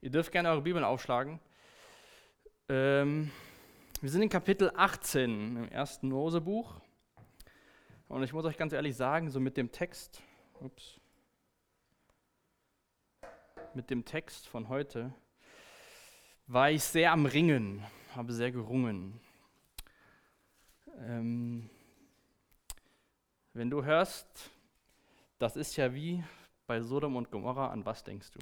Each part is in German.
Ihr dürft gerne eure Bibeln aufschlagen. Ähm, wir sind in Kapitel 18 im ersten Mosebuch. Und ich muss euch ganz ehrlich sagen, so mit dem Text, ups, mit dem Text von heute war ich sehr am Ringen, habe sehr gerungen. Ähm, wenn du hörst, das ist ja wie bei Sodom und Gomorra, an was denkst du?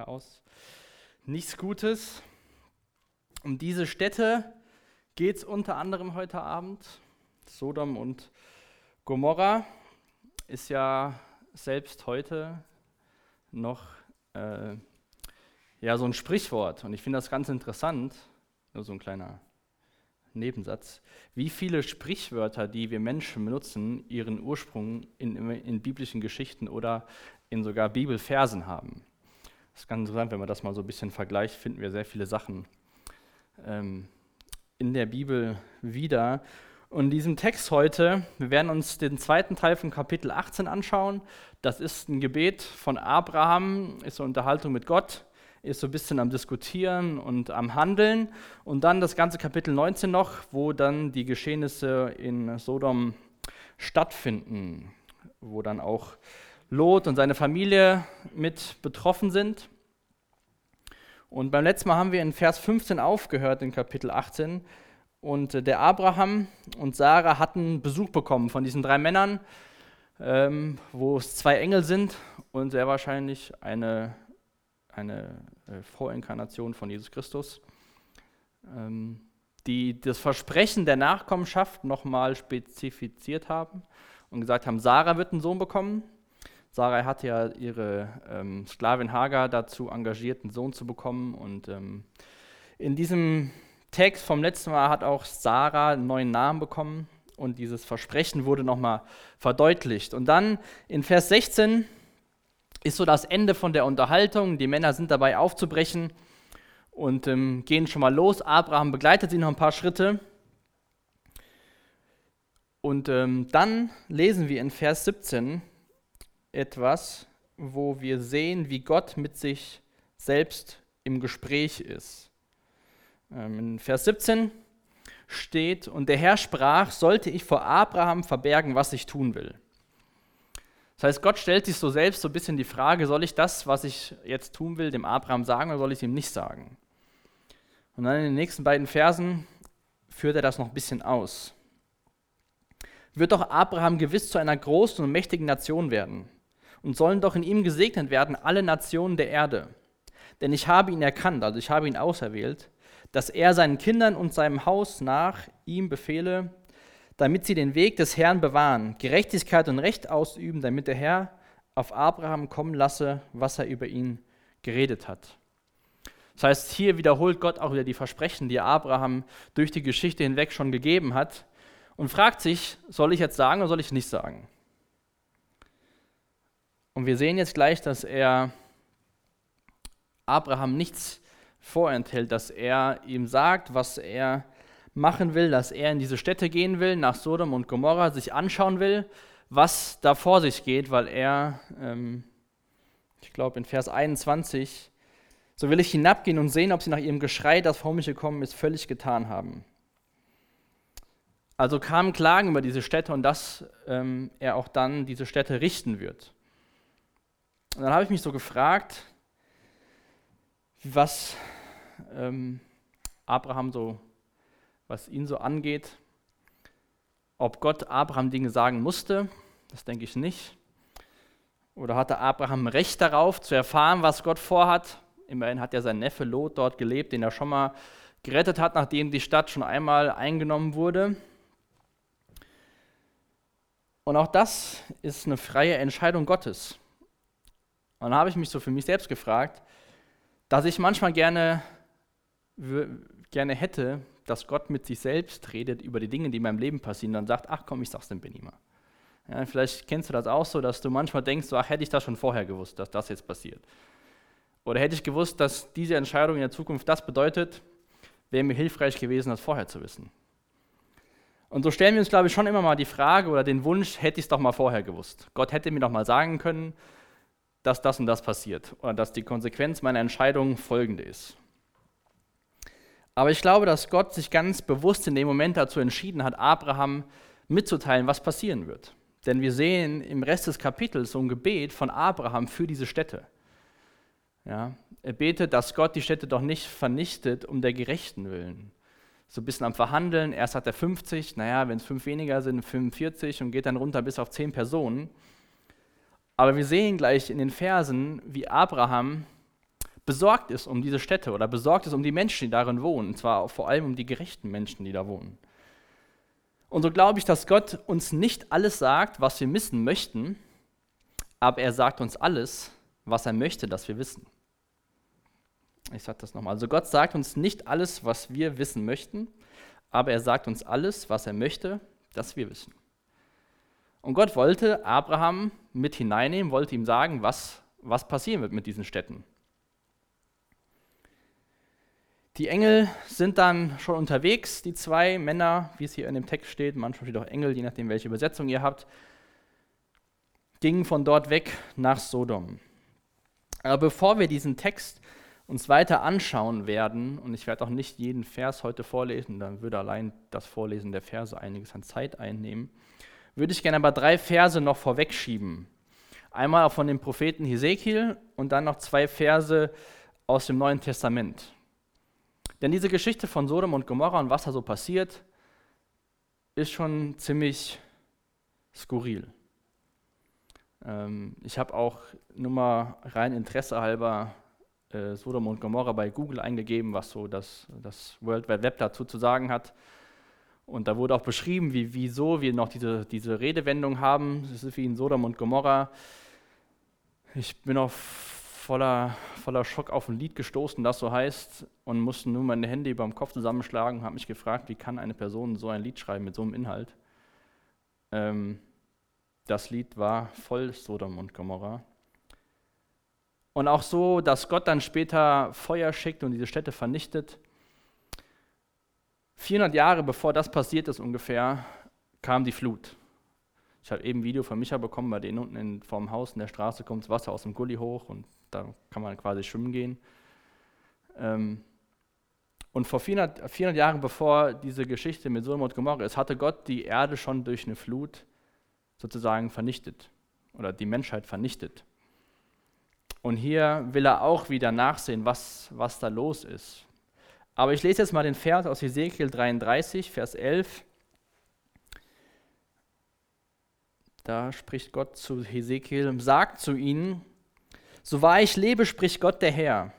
Chaos. Nichts Gutes. Um diese Städte geht es unter anderem heute Abend. Sodom und Gomorra ist ja selbst heute noch äh, ja, so ein Sprichwort. Und ich finde das ganz interessant, nur so ein kleiner Nebensatz, wie viele Sprichwörter, die wir Menschen benutzen, ihren Ursprung in, in biblischen Geschichten oder in sogar Bibelversen haben. Das ist ganz interessant, wenn man das mal so ein bisschen vergleicht, finden wir sehr viele Sachen ähm, in der Bibel wieder. Und in diesem Text heute, wir werden uns den zweiten Teil von Kapitel 18 anschauen. Das ist ein Gebet von Abraham, ist eine Unterhaltung mit Gott ist so ein bisschen am Diskutieren und am Handeln. Und dann das ganze Kapitel 19 noch, wo dann die Geschehnisse in Sodom stattfinden, wo dann auch Lot und seine Familie mit betroffen sind. Und beim letzten Mal haben wir in Vers 15 aufgehört, in Kapitel 18. Und äh, der Abraham und Sarah hatten Besuch bekommen von diesen drei Männern, ähm, wo es zwei Engel sind und sehr wahrscheinlich eine eine äh, Vorinkarnation von Jesus Christus, ähm, die das Versprechen der Nachkommenschaft nochmal spezifiziert haben und gesagt haben, Sarah wird einen Sohn bekommen. Sarah hatte ja ihre ähm, Sklavin Hagar dazu engagiert, einen Sohn zu bekommen. Und ähm, in diesem Text vom letzten Mal hat auch Sarah einen neuen Namen bekommen und dieses Versprechen wurde nochmal verdeutlicht. Und dann in Vers 16 ist so das Ende von der Unterhaltung. Die Männer sind dabei aufzubrechen und ähm, gehen schon mal los. Abraham begleitet sie noch ein paar Schritte. Und ähm, dann lesen wir in Vers 17 etwas, wo wir sehen, wie Gott mit sich selbst im Gespräch ist. Ähm, in Vers 17 steht, und der Herr sprach, sollte ich vor Abraham verbergen, was ich tun will. Das heißt, Gott stellt sich so selbst so ein bisschen die Frage, soll ich das, was ich jetzt tun will, dem Abraham sagen oder soll ich es ihm nicht sagen? Und dann in den nächsten beiden Versen führt er das noch ein bisschen aus. Wird doch Abraham gewiss zu einer großen und mächtigen Nation werden und sollen doch in ihm gesegnet werden alle Nationen der Erde. Denn ich habe ihn erkannt, also ich habe ihn auserwählt, dass er seinen Kindern und seinem Haus nach ihm befehle, damit sie den Weg des Herrn bewahren, Gerechtigkeit und Recht ausüben, damit der Herr auf Abraham kommen lasse, was er über ihn geredet hat. Das heißt, hier wiederholt Gott auch wieder die Versprechen, die Abraham durch die Geschichte hinweg schon gegeben hat und fragt sich, soll ich jetzt sagen oder soll ich nicht sagen? Und wir sehen jetzt gleich, dass er Abraham nichts vorenthält, dass er ihm sagt, was er machen will, dass er in diese Städte gehen will, nach Sodom und Gomorra, sich anschauen will, was da vor sich geht, weil er, ähm, ich glaube in Vers 21, so will ich hinabgehen und sehen, ob sie nach ihrem Geschrei, das vor mich gekommen ist, völlig getan haben. Also kamen Klagen über diese Städte und dass ähm, er auch dann diese Städte richten wird. Und dann habe ich mich so gefragt, was ähm, Abraham so was ihn so angeht. Ob Gott Abraham Dinge sagen musste, das denke ich nicht. Oder hatte Abraham Recht darauf, zu erfahren, was Gott vorhat? Immerhin hat ja sein Neffe Lot dort gelebt, den er schon mal gerettet hat, nachdem die Stadt schon einmal eingenommen wurde. Und auch das ist eine freie Entscheidung Gottes. Und dann habe ich mich so für mich selbst gefragt, dass ich manchmal gerne, gerne hätte, dass Gott mit sich selbst redet über die Dinge, die in meinem Leben passieren, dann sagt, ach komm, ich sag's dem Benima. Ja, vielleicht kennst du das auch so, dass du manchmal denkst, so, ach, hätte ich das schon vorher gewusst, dass das jetzt passiert. Oder hätte ich gewusst, dass diese Entscheidung in der Zukunft das bedeutet, wäre mir hilfreich gewesen, das vorher zu wissen. Und so stellen wir uns, glaube ich, schon immer mal die Frage oder den Wunsch, hätte ich es doch mal vorher gewusst. Gott hätte mir doch mal sagen können, dass das und das passiert oder dass die Konsequenz meiner Entscheidung folgende ist. Aber ich glaube, dass Gott sich ganz bewusst in dem Moment dazu entschieden hat, Abraham mitzuteilen, was passieren wird. Denn wir sehen im Rest des Kapitels so ein Gebet von Abraham für diese Städte. Ja, er betet, dass Gott die Städte doch nicht vernichtet um der Gerechten willen. So ein bisschen am Verhandeln. Erst hat er 50, naja, wenn es fünf weniger sind, 45 und geht dann runter bis auf zehn Personen. Aber wir sehen gleich in den Versen, wie Abraham besorgt ist um diese Städte oder besorgt ist um die Menschen, die darin wohnen, und zwar vor allem um die gerechten Menschen, die da wohnen. Und so glaube ich, dass Gott uns nicht alles sagt, was wir wissen möchten, aber er sagt uns alles, was er möchte, dass wir wissen. Ich sage das nochmal. Also Gott sagt uns nicht alles, was wir wissen möchten, aber er sagt uns alles, was er möchte, dass wir wissen. Und Gott wollte Abraham mit hineinnehmen, wollte ihm sagen, was, was passieren wird mit diesen Städten. Die Engel sind dann schon unterwegs, die zwei Männer, wie es hier in dem Text steht, manchmal steht auch Engel, je nachdem, welche Übersetzung ihr habt, gingen von dort weg nach Sodom. Aber bevor wir diesen Text uns weiter anschauen werden, und ich werde auch nicht jeden Vers heute vorlesen, dann würde allein das Vorlesen der Verse einiges an Zeit einnehmen, würde ich gerne aber drei Verse noch vorwegschieben. Einmal von dem Propheten Hesekiel und dann noch zwei Verse aus dem Neuen Testament. Denn diese Geschichte von Sodom und Gomorra und was da so passiert, ist schon ziemlich skurril. Ähm, ich habe auch nur mal rein Interesse halber äh, Sodom und Gomorra bei Google eingegeben, was so das, das World Wide Web dazu zu sagen hat. Und da wurde auch beschrieben, wie, wieso wir noch diese, diese Redewendung haben. Es ist wie in Sodom und Gomorra. Ich bin auch voller, voller Schock auf ein Lied gestoßen, das so heißt, und musste nur meine Hände über dem Kopf zusammenschlagen und habe mich gefragt, wie kann eine Person so ein Lied schreiben mit so einem Inhalt? Ähm, das Lied war voll Sodom und Gomorra. Und auch so, dass Gott dann später Feuer schickt und diese Städte vernichtet. 400 Jahre bevor das passiert ist ungefähr, kam die Flut. Ich habe eben ein Video von Micha bekommen, bei denen unten in, vorm Haus in der Straße kommt das Wasser aus dem Gully hoch und da kann man quasi schwimmen gehen. Ähm, und vor 400, 400 Jahren, bevor diese Geschichte mit Sodom und Gomorra ist, hatte Gott die Erde schon durch eine Flut sozusagen vernichtet oder die Menschheit vernichtet. Und hier will er auch wieder nachsehen, was, was da los ist. Aber ich lese jetzt mal den Vers aus Ezekiel 33, Vers 11. Da spricht Gott zu Hesekiel, sagt zu ihnen, so wahr ich lebe, spricht Gott der Herr.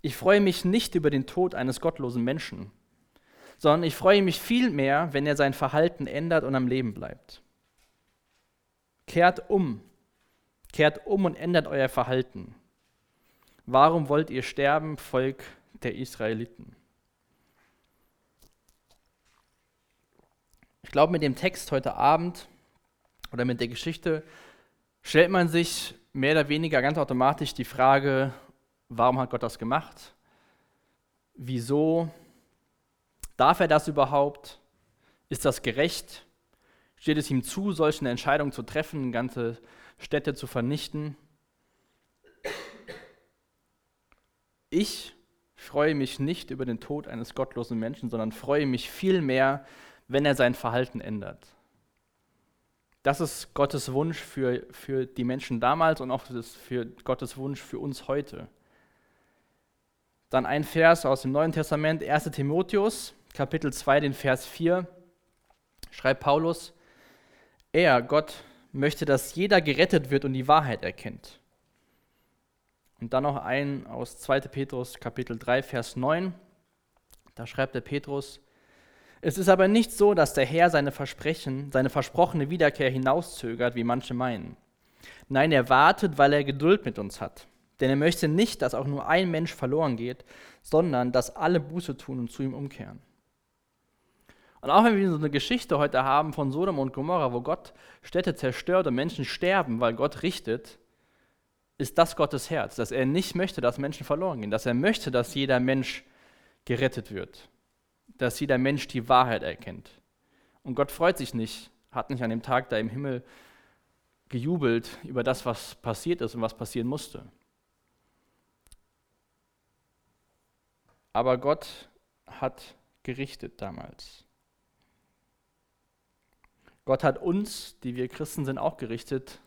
Ich freue mich nicht über den Tod eines gottlosen Menschen, sondern ich freue mich vielmehr, wenn er sein Verhalten ändert und am Leben bleibt. Kehrt um, kehrt um und ändert euer Verhalten. Warum wollt ihr sterben, Volk der Israeliten? Ich glaube, mit dem Text heute Abend oder mit der Geschichte stellt man sich mehr oder weniger ganz automatisch die Frage, warum hat Gott das gemacht? Wieso? Darf er das überhaupt? Ist das gerecht? Steht es ihm zu, solche Entscheidungen zu treffen, ganze Städte zu vernichten? Ich freue mich nicht über den Tod eines gottlosen Menschen, sondern freue mich vielmehr, wenn er sein Verhalten ändert. Das ist Gottes Wunsch für, für die Menschen damals und auch für Gottes Wunsch für uns heute. Dann ein Vers aus dem Neuen Testament, 1 Timotheus, Kapitel 2, den Vers 4, schreibt Paulus, er, Gott, möchte, dass jeder gerettet wird und die Wahrheit erkennt. Und dann noch ein aus 2. Petrus, Kapitel 3, Vers 9, da schreibt der Petrus, es ist aber nicht so, dass der Herr seine Versprechen, seine versprochene Wiederkehr hinauszögert, wie manche meinen. Nein, er wartet, weil er Geduld mit uns hat. Denn er möchte nicht, dass auch nur ein Mensch verloren geht, sondern dass alle Buße tun und zu ihm umkehren. Und auch wenn wir so eine Geschichte heute haben von Sodom und Gomorra, wo Gott Städte zerstört und Menschen sterben, weil Gott richtet, ist das Gottes Herz, dass er nicht möchte, dass Menschen verloren gehen, dass er möchte, dass jeder Mensch gerettet wird dass jeder Mensch die Wahrheit erkennt. Und Gott freut sich nicht, hat nicht an dem Tag da im Himmel gejubelt über das, was passiert ist und was passieren musste. Aber Gott hat gerichtet damals. Gott hat uns, die wir Christen sind, auch gerichtet,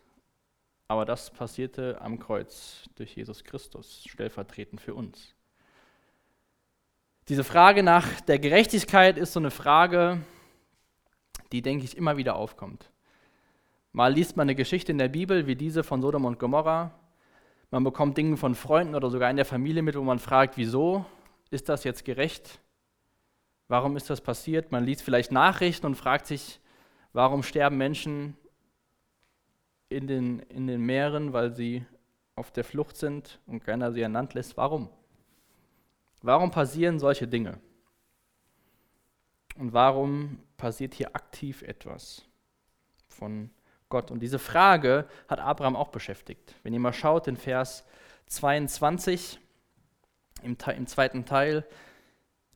aber das passierte am Kreuz durch Jesus Christus, stellvertretend für uns. Diese Frage nach der Gerechtigkeit ist so eine Frage, die, denke ich, immer wieder aufkommt. Mal liest man eine Geschichte in der Bibel wie diese von Sodom und Gomorra. Man bekommt Dinge von Freunden oder sogar in der Familie mit, wo man fragt, wieso ist das jetzt gerecht? Warum ist das passiert? Man liest vielleicht Nachrichten und fragt sich, warum sterben Menschen in den, in den Meeren, weil sie auf der Flucht sind und keiner sie an Land lässt. Warum? Warum passieren solche Dinge? Und warum passiert hier aktiv etwas von Gott? Und diese Frage hat Abraham auch beschäftigt. Wenn ihr mal schaut, in Vers 22, im, im zweiten Teil,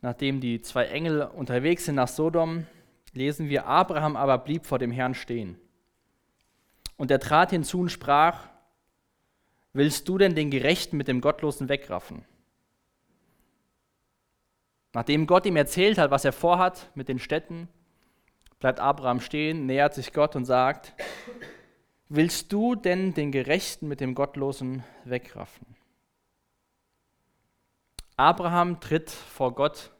nachdem die zwei Engel unterwegs sind nach Sodom, lesen wir, Abraham aber blieb vor dem Herrn stehen. Und er trat hinzu und sprach, willst du denn den Gerechten mit dem Gottlosen wegraffen? Nachdem Gott ihm erzählt hat, was er vorhat mit den Städten, bleibt Abraham stehen, nähert sich Gott und sagt, willst du denn den Gerechten mit dem Gottlosen wegraffen? Abraham tritt vor Gott.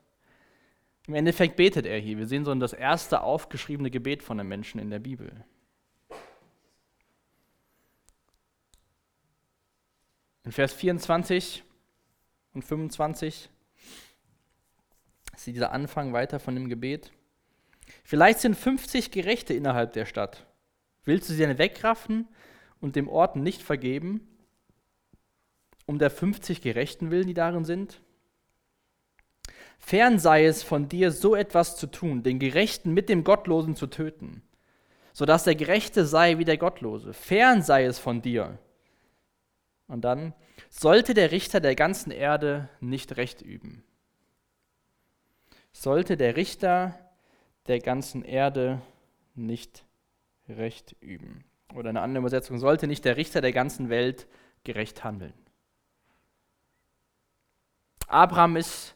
Im Endeffekt betet er hier. Wir sehen so das erste aufgeschriebene Gebet von einem Menschen in der Bibel. In Vers 24 und 25 ist dieser Anfang weiter von dem Gebet. Vielleicht sind 50 Gerechte innerhalb der Stadt. Willst du sie denn wegraffen und dem Ort nicht vergeben, um der 50 Gerechten willen, die darin sind? Fern sei es von dir, so etwas zu tun, den Gerechten mit dem Gottlosen zu töten, sodass der Gerechte sei wie der Gottlose. Fern sei es von dir, und dann, sollte der Richter der ganzen Erde nicht Recht üben? Sollte der Richter der ganzen Erde nicht Recht üben? Oder eine andere Übersetzung, sollte nicht der Richter der ganzen Welt gerecht handeln? Abraham ist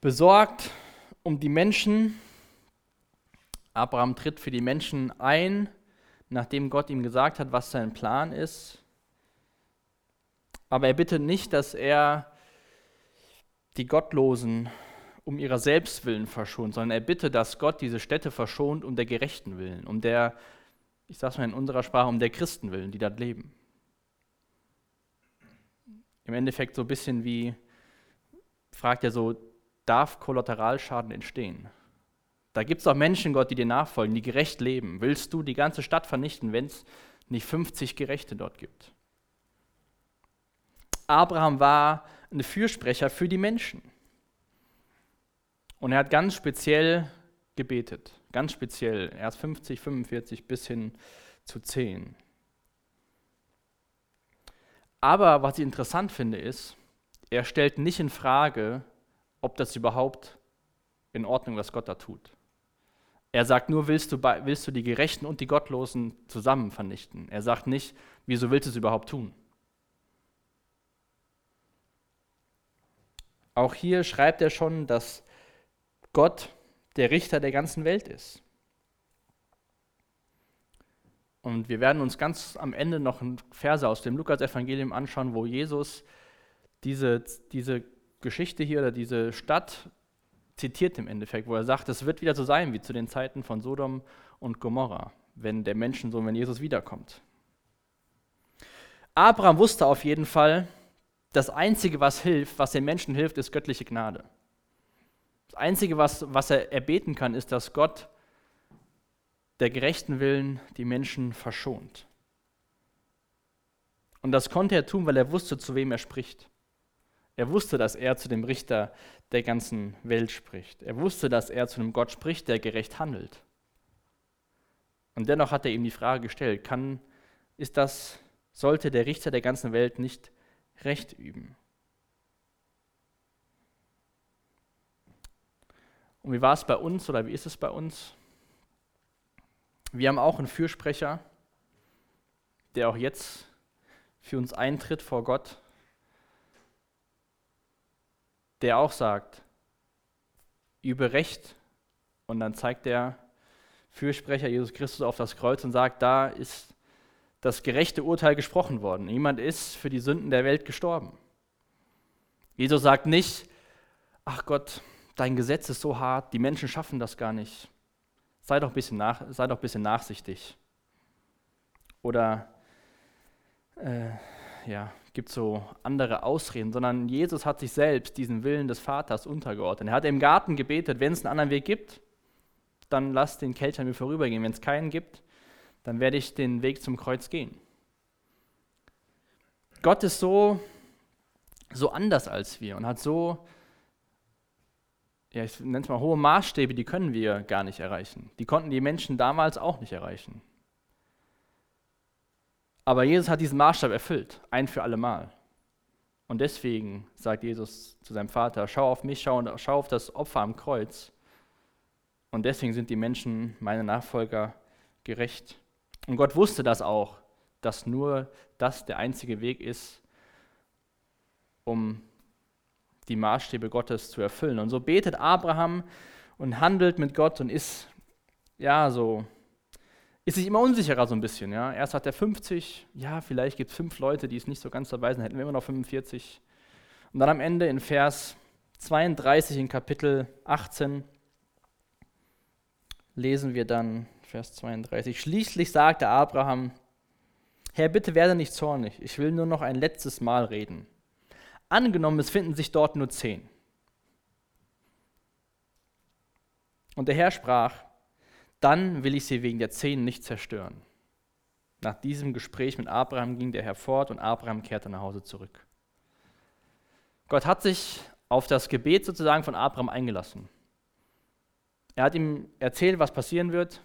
besorgt um die Menschen. Abraham tritt für die Menschen ein, nachdem Gott ihm gesagt hat, was sein Plan ist. Aber er bittet nicht, dass er die Gottlosen um ihrer selbst willen verschont, sondern er bittet, dass Gott diese Städte verschont um der Gerechten willen, um der, ich sage es mal in unserer Sprache, um der Christen willen, die dort leben. Im Endeffekt so ein bisschen wie, fragt er so, darf Kollateralschaden entstehen? Da gibt es auch Menschen, Gott, die dir nachfolgen, die gerecht leben. Willst du die ganze Stadt vernichten, wenn es nicht 50 Gerechte dort gibt? Abraham war ein Fürsprecher für die Menschen. Und er hat ganz speziell gebetet. Ganz speziell. Erst 50, 45 bis hin zu 10. Aber was ich interessant finde, ist, er stellt nicht in Frage, ob das überhaupt in Ordnung, was Gott da tut. Er sagt nur, willst du, willst du die Gerechten und die Gottlosen zusammen vernichten? Er sagt nicht, wieso willst du es überhaupt tun? Auch hier schreibt er schon, dass Gott der Richter der ganzen Welt ist. Und wir werden uns ganz am Ende noch Verse aus dem Lukas-Evangelium anschauen, wo Jesus diese, diese Geschichte hier oder diese Stadt zitiert im Endeffekt, wo er sagt, es wird wieder so sein wie zu den Zeiten von Sodom und Gomorra, wenn der Menschensohn, wenn Jesus wiederkommt. Abraham wusste auf jeden Fall, das Einzige, was hilft, was den Menschen hilft, ist göttliche Gnade. Das Einzige, was, was er erbeten kann, ist, dass Gott der gerechten Willen die Menschen verschont. Und das konnte er tun, weil er wusste, zu wem er spricht. Er wusste, dass er zu dem Richter der ganzen Welt spricht. Er wusste, dass er zu einem Gott spricht, der gerecht handelt. Und dennoch hat er ihm die Frage gestellt, kann, ist das, sollte der Richter der ganzen Welt nicht Recht üben. Und wie war es bei uns oder wie ist es bei uns? Wir haben auch einen Fürsprecher, der auch jetzt für uns eintritt vor Gott, der auch sagt, übe Recht. Und dann zeigt der Fürsprecher Jesus Christus auf das Kreuz und sagt, da ist das gerechte Urteil gesprochen worden. Niemand ist für die Sünden der Welt gestorben. Jesus sagt nicht, ach Gott, dein Gesetz ist so hart, die Menschen schaffen das gar nicht. Sei doch ein bisschen, nach, sei doch ein bisschen nachsichtig. Oder äh, ja, gibt so andere Ausreden, sondern Jesus hat sich selbst diesen Willen des Vaters untergeordnet. Er hat im Garten gebetet, wenn es einen anderen Weg gibt, dann lass den Kelch an mir vorübergehen. Wenn es keinen gibt, dann werde ich den Weg zum Kreuz gehen. Gott ist so, so anders als wir und hat so, ja, ich nenne es mal hohe Maßstäbe, die können wir gar nicht erreichen. Die konnten die Menschen damals auch nicht erreichen. Aber Jesus hat diesen Maßstab erfüllt, ein für alle Mal. Und deswegen sagt Jesus zu seinem Vater, schau auf mich, schau, schau auf das Opfer am Kreuz. Und deswegen sind die Menschen, meine Nachfolger, gerecht. Und Gott wusste das auch, dass nur das der einzige Weg ist, um die Maßstäbe Gottes zu erfüllen. Und so betet Abraham und handelt mit Gott und ist, ja, so, ist sich immer unsicherer so ein bisschen. Ja. Erst hat er 50, ja, vielleicht gibt es fünf Leute, die es nicht so ganz dabei sind, hätten wir immer noch 45. Und dann am Ende in Vers 32 in Kapitel 18 lesen wir dann Vers 32. Schließlich sagte Abraham, Herr, bitte werde nicht zornig, ich will nur noch ein letztes Mal reden. Angenommen, es finden sich dort nur zehn. Und der Herr sprach, dann will ich sie wegen der zehn nicht zerstören. Nach diesem Gespräch mit Abraham ging der Herr fort und Abraham kehrte nach Hause zurück. Gott hat sich auf das Gebet sozusagen von Abraham eingelassen. Er hat ihm erzählt, was passieren wird.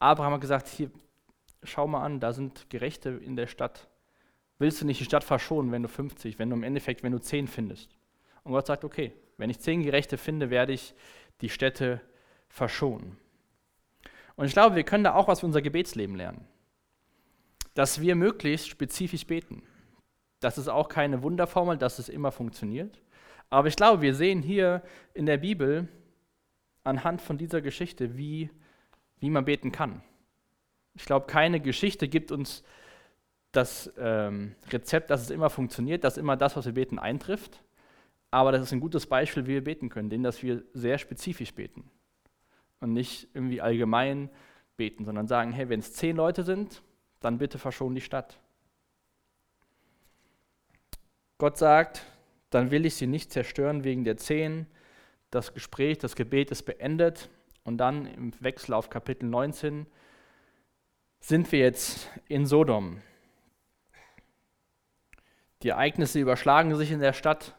Abraham hat gesagt, hier, schau mal an, da sind Gerechte in der Stadt. Willst du nicht die Stadt verschonen, wenn du 50, wenn du im Endeffekt, wenn du 10 findest? Und Gott sagt, okay, wenn ich 10 Gerechte finde, werde ich die Städte verschonen. Und ich glaube, wir können da auch was für unser Gebetsleben lernen. Dass wir möglichst spezifisch beten. Das ist auch keine Wunderformel, dass es immer funktioniert. Aber ich glaube, wir sehen hier in der Bibel anhand von dieser Geschichte, wie wie man beten kann. Ich glaube, keine Geschichte gibt uns das ähm, Rezept, dass es immer funktioniert, dass immer das, was wir beten, eintrifft. Aber das ist ein gutes Beispiel, wie wir beten können, denn dass wir sehr spezifisch beten und nicht irgendwie allgemein beten, sondern sagen, hey, wenn es zehn Leute sind, dann bitte verschon die Stadt. Gott sagt, dann will ich sie nicht zerstören wegen der zehn. Das Gespräch, das Gebet ist beendet und dann im Wechsel auf Kapitel 19 sind wir jetzt in Sodom. Die Ereignisse überschlagen sich in der Stadt.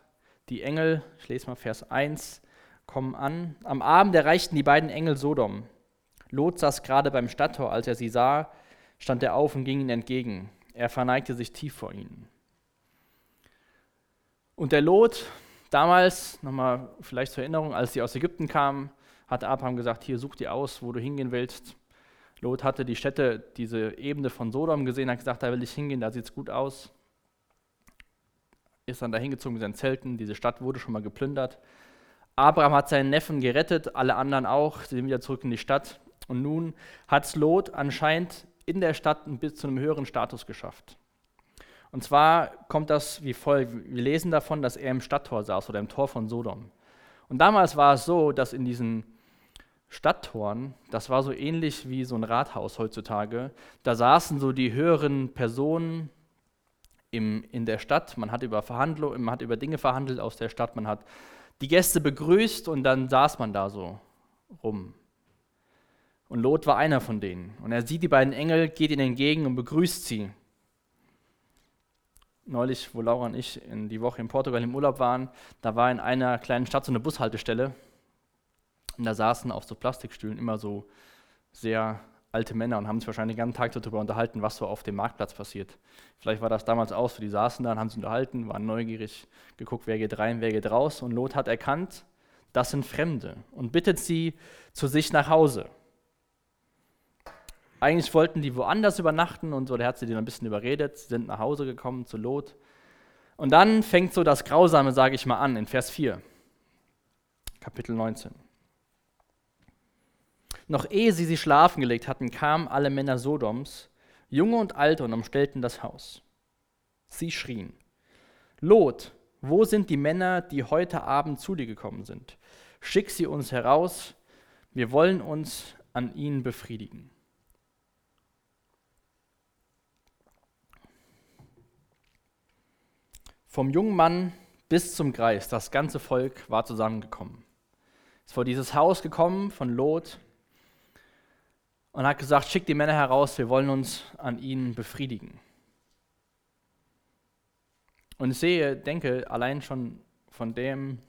Die Engel, ich lese mal Vers 1, kommen an. Am Abend erreichten die beiden Engel Sodom. Lot saß gerade beim Stadttor. Als er sie sah, stand er auf und ging ihnen entgegen. Er verneigte sich tief vor ihnen. Und der Lot, damals, nochmal vielleicht zur Erinnerung, als sie aus Ägypten kamen, hat Abraham gesagt, hier such dir aus, wo du hingehen willst. Lot hatte die Städte, diese Ebene von Sodom gesehen, hat gesagt, da will ich hingehen, da sieht es gut aus. Ist dann da hingezogen mit seinen Zelten, diese Stadt wurde schon mal geplündert. Abraham hat seinen Neffen gerettet, alle anderen auch, sie sind wieder zurück in die Stadt. Und nun hat es Lot anscheinend in der Stadt bis zu einem höheren Status geschafft. Und zwar kommt das wie folgt: Wir lesen davon, dass er im Stadttor saß oder im Tor von Sodom. Und damals war es so, dass in diesen Stadttoren, das war so ähnlich wie so ein Rathaus heutzutage. Da saßen so die höheren Personen im, in der Stadt. Man hat über Verhandlungen, man hat über Dinge verhandelt aus der Stadt. Man hat die Gäste begrüßt und dann saß man da so rum. Und Lot war einer von denen. Und er sieht die beiden Engel, geht ihnen entgegen und begrüßt sie. Neulich, wo Laura und ich in die Woche in Portugal im Urlaub waren, da war in einer kleinen Stadt so eine Bushaltestelle und da saßen auf so Plastikstühlen immer so sehr alte Männer und haben sich wahrscheinlich den ganzen Tag darüber unterhalten, was so auf dem Marktplatz passiert. Vielleicht war das damals auch so, die saßen da und haben sich unterhalten, waren neugierig, geguckt, wer geht rein, wer geht raus. Und Lot hat erkannt, Das sind Fremde. Und bittet sie zu sich nach Hause. Eigentlich wollten die woanders übernachten und so, der hat sie dann ein bisschen überredet. Sie sind nach Hause gekommen zu Lot. Und dann fängt so das Grausame, sage ich mal, an, in Vers 4, Kapitel 19. Noch ehe sie sich schlafen gelegt hatten, kamen alle Männer Sodoms, Junge und Alte, und umstellten das Haus. Sie schrien: Lot, wo sind die Männer, die heute Abend zu dir gekommen sind? Schick sie uns heraus, wir wollen uns an ihnen befriedigen. Vom jungen Mann bis zum Greis, das ganze Volk war zusammengekommen. Ist vor dieses Haus gekommen von Lot und hat gesagt, schickt die Männer heraus, wir wollen uns an ihnen befriedigen. Und ich sehe, denke, allein schon von dem,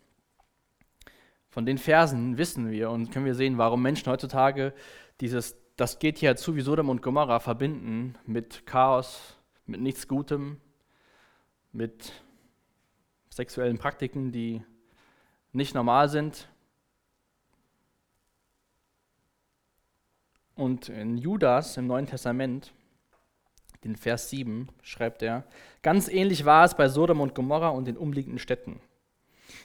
von den Versen wissen wir und können wir sehen, warum Menschen heutzutage dieses, das geht hier zu wie Sodom und Gomorra verbinden mit Chaos, mit nichts Gutem, mit sexuellen Praktiken, die nicht normal sind. Und in Judas im Neuen Testament, den Vers 7, schreibt er, ganz ähnlich war es bei Sodom und Gomorra und den umliegenden Städten.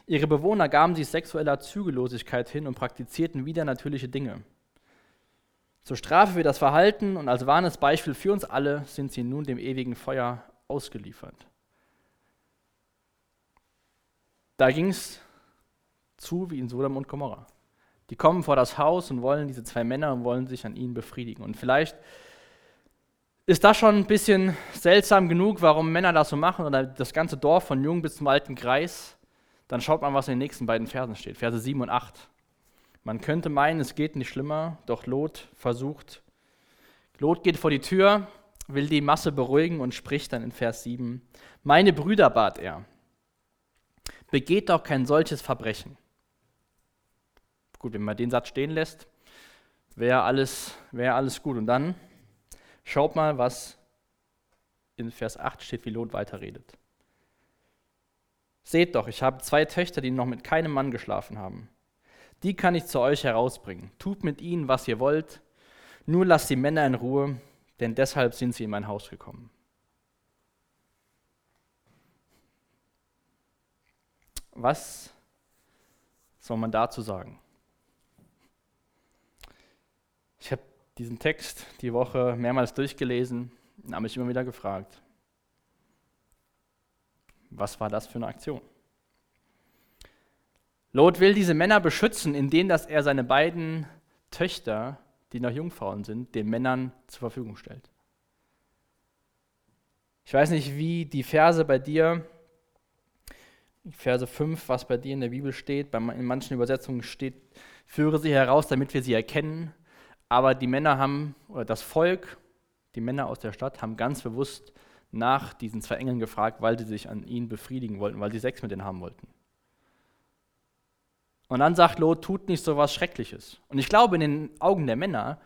Ihre Bewohner gaben sich sexueller Zügellosigkeit hin und praktizierten wieder natürliche Dinge. Zur Strafe für das Verhalten und als warnes Beispiel für uns alle sind sie nun dem ewigen Feuer ausgeliefert. Da ging es zu wie in Sodom und Gomorra. Die kommen vor das Haus und wollen diese zwei Männer und wollen sich an ihnen befriedigen. Und vielleicht ist das schon ein bisschen seltsam genug, warum Männer das so machen oder das ganze Dorf von jung bis zum alten Kreis. Dann schaut man, was in den nächsten beiden Versen steht, Verse 7 und 8. Man könnte meinen, es geht nicht schlimmer, doch Lot versucht. Lot geht vor die Tür, will die Masse beruhigen und spricht dann in Vers 7. Meine Brüder bat er, begeht doch kein solches Verbrechen. Gut, wenn man den Satz stehen lässt, wäre alles, wär alles gut. Und dann schaut mal, was in Vers 8 steht, wie Lot weiterredet. Seht doch, ich habe zwei Töchter, die noch mit keinem Mann geschlafen haben. Die kann ich zu euch herausbringen. Tut mit ihnen, was ihr wollt, nur lasst die Männer in Ruhe, denn deshalb sind sie in mein Haus gekommen. Was soll man dazu sagen? Ich habe diesen Text die Woche mehrmals durchgelesen und habe mich immer wieder gefragt, was war das für eine Aktion? Lot will diese Männer beschützen, indem dass er seine beiden Töchter, die noch Jungfrauen sind, den Männern zur Verfügung stellt. Ich weiß nicht, wie die Verse bei dir Verse 5, was bei dir in der Bibel steht, in manchen Übersetzungen steht, führe sie heraus, damit wir sie erkennen. Aber die Männer haben, oder das Volk, die Männer aus der Stadt, haben ganz bewusst nach diesen zwei Engeln gefragt, weil sie sich an ihnen befriedigen wollten, weil sie Sex mit ihnen haben wollten. Und dann sagt Lot, tut nicht so was Schreckliches. Und ich glaube, in den Augen der Männer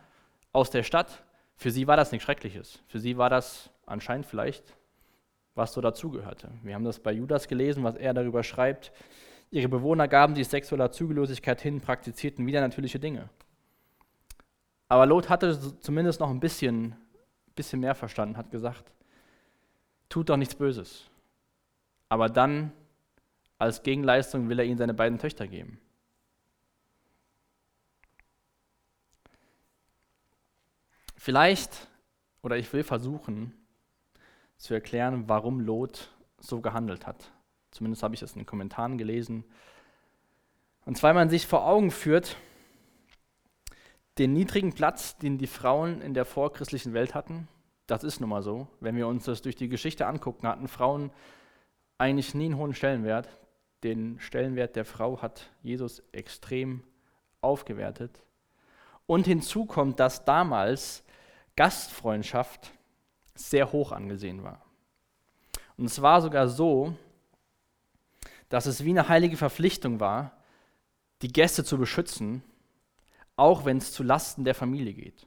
aus der Stadt, für sie war das nichts Schreckliches. Für sie war das anscheinend vielleicht was so dazugehörte. Wir haben das bei Judas gelesen, was er darüber schreibt. Ihre Bewohner gaben sich sexueller Zügellosigkeit hin, praktizierten wieder natürliche Dinge. Aber Lot hatte zumindest noch ein bisschen, bisschen mehr verstanden, hat gesagt, tut doch nichts Böses. Aber dann, als Gegenleistung, will er ihnen seine beiden Töchter geben. Vielleicht, oder ich will versuchen, zu erklären, warum Lot so gehandelt hat. Zumindest habe ich es in den Kommentaren gelesen. Und zwar, man sich vor Augen führt, den niedrigen Platz, den die Frauen in der vorchristlichen Welt hatten, das ist nun mal so. Wenn wir uns das durch die Geschichte angucken, hatten Frauen eigentlich nie einen hohen Stellenwert. Den Stellenwert der Frau hat Jesus extrem aufgewertet. Und hinzu kommt, dass damals Gastfreundschaft sehr hoch angesehen war. Und es war sogar so, dass es wie eine heilige Verpflichtung war, die Gäste zu beschützen, auch wenn es zu Lasten der Familie geht.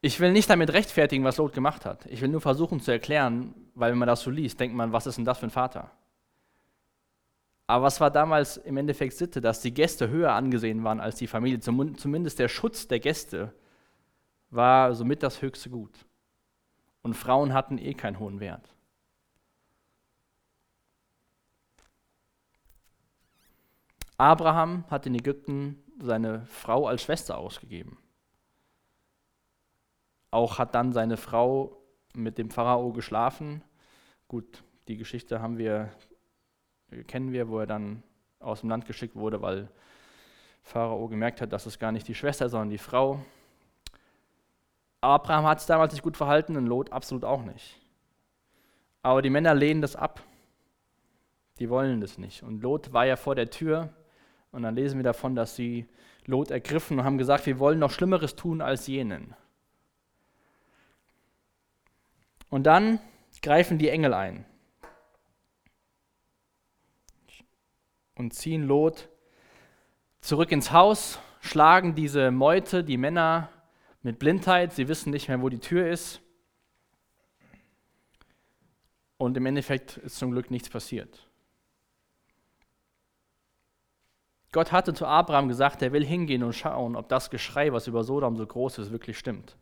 Ich will nicht damit rechtfertigen, was Lot gemacht hat. Ich will nur versuchen zu erklären, weil wenn man das so liest, denkt man, was ist denn das für ein Vater? Aber was war damals im Endeffekt Sitte, dass die Gäste höher angesehen waren als die Familie? Zumindest der Schutz der Gäste war somit das höchste Gut. Und Frauen hatten eh keinen hohen Wert. Abraham hat in Ägypten seine Frau als Schwester ausgegeben. Auch hat dann seine Frau mit dem Pharao geschlafen. Gut, die Geschichte haben wir, kennen wir, wo er dann aus dem Land geschickt wurde, weil Pharao gemerkt hat, dass es gar nicht die Schwester, sondern die Frau. Abraham hat sich damals nicht gut verhalten und Lot absolut auch nicht. Aber die Männer lehnen das ab. Die wollen das nicht. Und Lot war ja vor der Tür und dann lesen wir davon, dass sie Lot ergriffen und haben gesagt, wir wollen noch Schlimmeres tun als jenen. Und dann greifen die Engel ein und ziehen Lot zurück ins Haus, schlagen diese Meute, die Männer, mit Blindheit. Sie wissen nicht mehr, wo die Tür ist. Und im Endeffekt ist zum Glück nichts passiert. Gott hatte zu Abraham gesagt, er will hingehen und schauen, ob das Geschrei, was über Sodom so groß ist, wirklich stimmt.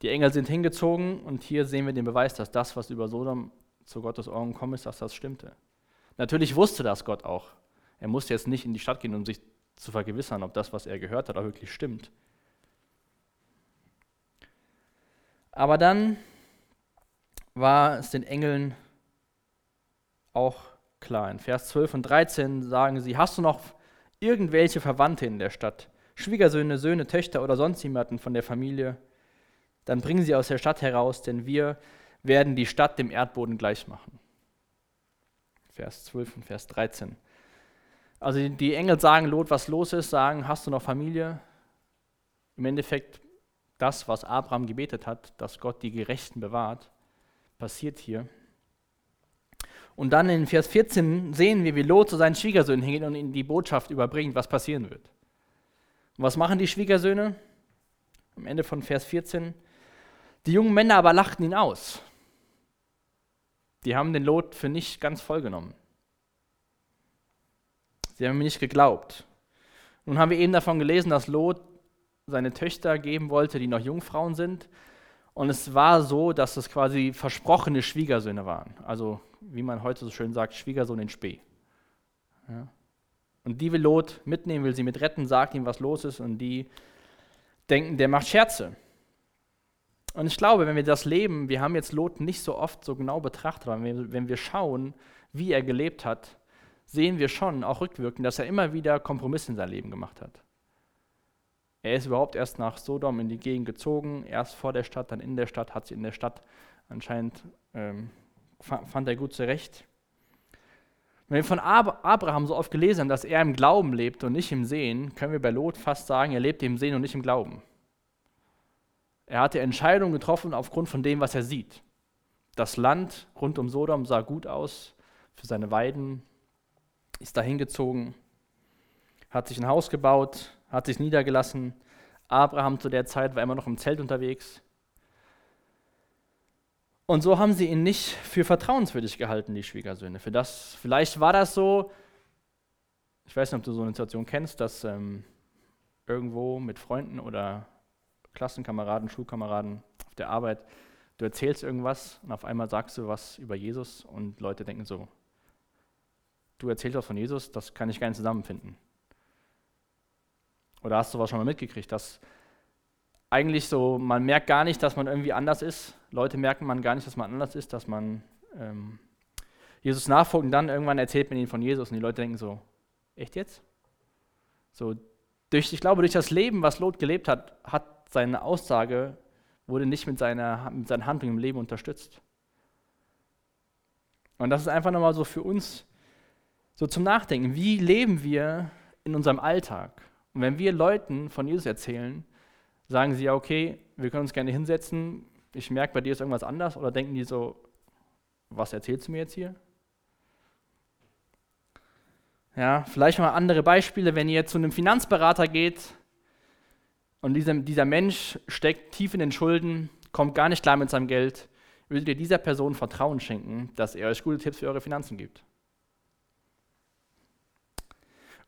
Die Engel sind hingezogen und hier sehen wir den Beweis, dass das, was über Sodom zu Gottes Ohren gekommen ist, dass das stimmte. Natürlich wusste das Gott auch. Er musste jetzt nicht in die Stadt gehen, um sich zu vergewissern, ob das, was er gehört hat, auch wirklich stimmt. Aber dann war es den Engeln auch klar. In Vers 12 und 13 sagen sie, hast du noch irgendwelche Verwandte in der Stadt, Schwiegersöhne, Söhne, Töchter oder sonst jemanden von der Familie, dann bringen sie aus der Stadt heraus, denn wir werden die Stadt dem Erdboden gleich machen. Vers 12 und Vers 13. Also die Engel sagen Lot, was los ist, sagen, hast du noch Familie? Im Endeffekt das, was Abraham gebetet hat, dass Gott die Gerechten bewahrt, passiert hier. Und dann in Vers 14 sehen wir, wie Lot zu seinen Schwiegersöhnen hingeht und ihnen die Botschaft überbringt, was passieren wird. Und was machen die Schwiegersöhne? Am Ende von Vers 14. Die jungen Männer aber lachten ihn aus. Die haben den Lot für nicht ganz vollgenommen. Sie haben ihm nicht geglaubt. Nun haben wir eben davon gelesen, dass Lot seine Töchter geben wollte, die noch Jungfrauen sind. Und es war so, dass es quasi versprochene Schwiegersöhne waren. Also, wie man heute so schön sagt, Schwiegersohn in Spee. Ja. Und die will Lot mitnehmen, will sie mit retten, sagt ihm, was los ist. Und die denken, der macht Scherze. Und ich glaube, wenn wir das leben, wir haben jetzt Lot nicht so oft so genau betrachtet, aber wenn wir schauen, wie er gelebt hat, sehen wir schon, auch rückwirkend, dass er immer wieder Kompromisse in sein Leben gemacht hat. Er ist überhaupt erst nach Sodom in die Gegend gezogen, erst vor der Stadt, dann in der Stadt, hat sich in der Stadt anscheinend, ähm, fand er gut zurecht. Wenn wir von Abraham so oft gelesen haben, dass er im Glauben lebt und nicht im Sehen, können wir bei Lot fast sagen, er lebt im Sehen und nicht im Glauben. Er hatte Entscheidungen getroffen aufgrund von dem, was er sieht. Das Land rund um Sodom sah gut aus für seine Weiden, ist dahin gezogen, hat sich ein Haus gebaut, hat sich niedergelassen. Abraham zu der Zeit war immer noch im Zelt unterwegs. Und so haben sie ihn nicht für vertrauenswürdig gehalten, die Schwiegersöhne. Für das, vielleicht war das so, ich weiß nicht, ob du so eine Situation kennst, dass ähm, irgendwo mit Freunden oder Klassenkameraden, Schulkameraden auf der Arbeit, du erzählst irgendwas und auf einmal sagst du was über Jesus und Leute denken so, du erzählst was von Jesus, das kann ich gar nicht zusammenfinden. Oder hast du was schon mal mitgekriegt, dass eigentlich so, man merkt gar nicht, dass man irgendwie anders ist. Leute merken man gar nicht, dass man anders ist, dass man ähm, Jesus nachfolgt und dann irgendwann erzählt man ihnen von Jesus und die Leute denken so, echt jetzt? So, durch, ich glaube, durch das Leben, was Lot gelebt hat, hat seine Aussage, wurde nicht mit seiner, mit seiner Handlung im Leben unterstützt. Und das ist einfach nochmal so für uns so zum Nachdenken. Wie leben wir in unserem Alltag? Und wenn wir Leuten von Jesus erzählen, sagen sie ja, okay, wir können uns gerne hinsetzen, ich merke, bei dir ist irgendwas anders, oder denken die so, was erzählst du mir jetzt hier? Ja, vielleicht mal andere Beispiele, wenn ihr zu einem Finanzberater geht und dieser, dieser Mensch steckt tief in den Schulden, kommt gar nicht klar mit seinem Geld, würdet ihr dieser Person Vertrauen schenken, dass er euch gute Tipps für eure Finanzen gibt?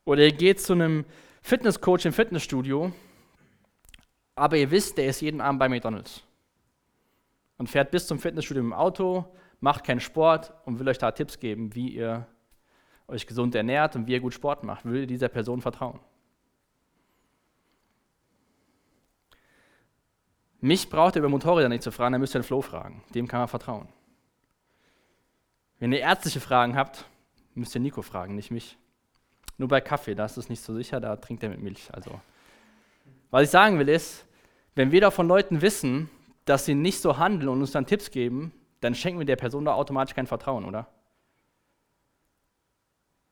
Oder ihr geht zu einem Fitnesscoach im Fitnessstudio, aber ihr wisst, der ist jeden Abend bei McDonald's und fährt bis zum Fitnessstudio im Auto, macht keinen Sport und will euch da Tipps geben, wie ihr euch gesund ernährt und wie ihr gut Sport macht. Will ihr dieser Person vertrauen? Mich braucht ihr über Motorräder nicht zu fragen, dann müsst ihr den Flo fragen. Dem kann man vertrauen. Wenn ihr ärztliche Fragen habt, müsst ihr Nico fragen, nicht mich. Nur bei Kaffee, da ist es nicht so sicher, da trinkt er mit Milch. Also, was ich sagen will ist, wenn wir da von Leuten wissen, dass sie nicht so handeln und uns dann Tipps geben, dann schenken wir der Person da automatisch kein Vertrauen, oder?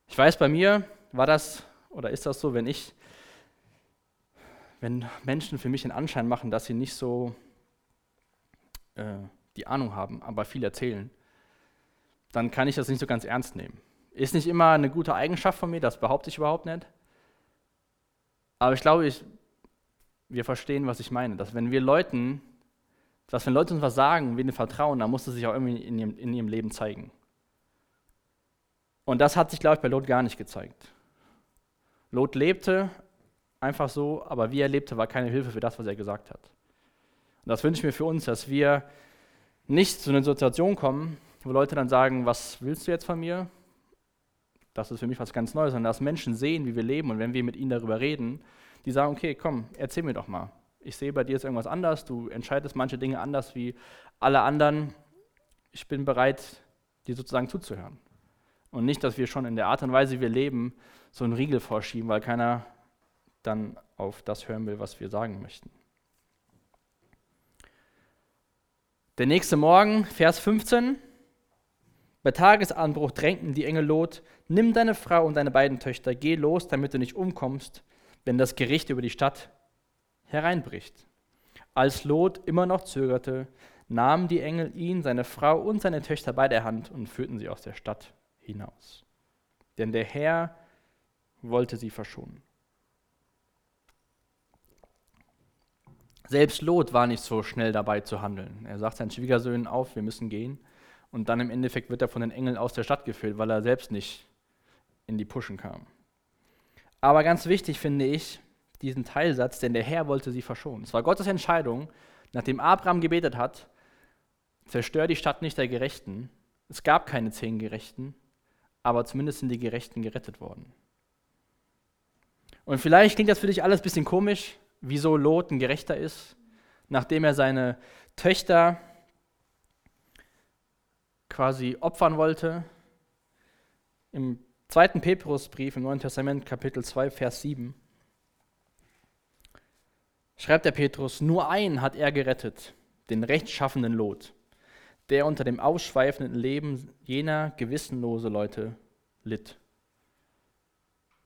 Ich weiß, bei mir war das oder ist das so, wenn ich, wenn Menschen für mich den Anschein machen, dass sie nicht so äh, die Ahnung haben, aber viel erzählen, dann kann ich das nicht so ganz ernst nehmen. Ist nicht immer eine gute Eigenschaft von mir, das behaupte ich überhaupt nicht. Aber ich glaube, ich, wir verstehen, was ich meine. Dass wenn wir Leuten dass wenn Leute uns was sagen wir ihnen vertrauen, dann muss es sich auch irgendwie in ihrem, in ihrem Leben zeigen. Und das hat sich, glaube ich, bei Lot gar nicht gezeigt. Lot lebte einfach so, aber wie er lebte, war keine Hilfe für das, was er gesagt hat. Und das wünsche ich mir für uns, dass wir nicht zu einer Situation kommen, wo Leute dann sagen, was willst du jetzt von mir? Das ist für mich was ganz Neues, sondern dass Menschen sehen, wie wir leben und wenn wir mit ihnen darüber reden, die sagen, okay, komm, erzähl mir doch mal ich sehe bei dir ist irgendwas anders, du entscheidest manche Dinge anders wie alle anderen. Ich bin bereit, dir sozusagen zuzuhören. Und nicht, dass wir schon in der Art und Weise, wie wir leben, so einen Riegel vorschieben, weil keiner dann auf das hören will, was wir sagen möchten. Der nächste Morgen, Vers 15. Bei Tagesanbruch drängten die Engel Lot, nimm deine Frau und deine beiden Töchter, geh los, damit du nicht umkommst, wenn das Gericht über die Stadt hereinbricht. Als Lot immer noch zögerte, nahmen die Engel ihn, seine Frau und seine Töchter bei der Hand und führten sie aus der Stadt hinaus. Denn der Herr wollte sie verschonen. Selbst Lot war nicht so schnell dabei zu handeln. Er sagt seinen Schwiegersöhnen auf, wir müssen gehen. Und dann im Endeffekt wird er von den Engeln aus der Stadt geführt, weil er selbst nicht in die Puschen kam. Aber ganz wichtig finde ich, diesen Teilsatz, denn der Herr wollte sie verschonen. Es war Gottes Entscheidung, nachdem Abraham gebetet hat, zerstör die Stadt nicht der Gerechten. Es gab keine zehn Gerechten, aber zumindest sind die Gerechten gerettet worden. Und vielleicht klingt das für dich alles ein bisschen komisch, wieso Lot ein Gerechter ist, nachdem er seine Töchter quasi opfern wollte. Im zweiten Petrusbrief im Neuen Testament, Kapitel 2, Vers 7, schreibt der Petrus, nur einen hat er gerettet, den rechtschaffenden Lot, der unter dem ausschweifenden Leben jener gewissenlose Leute litt.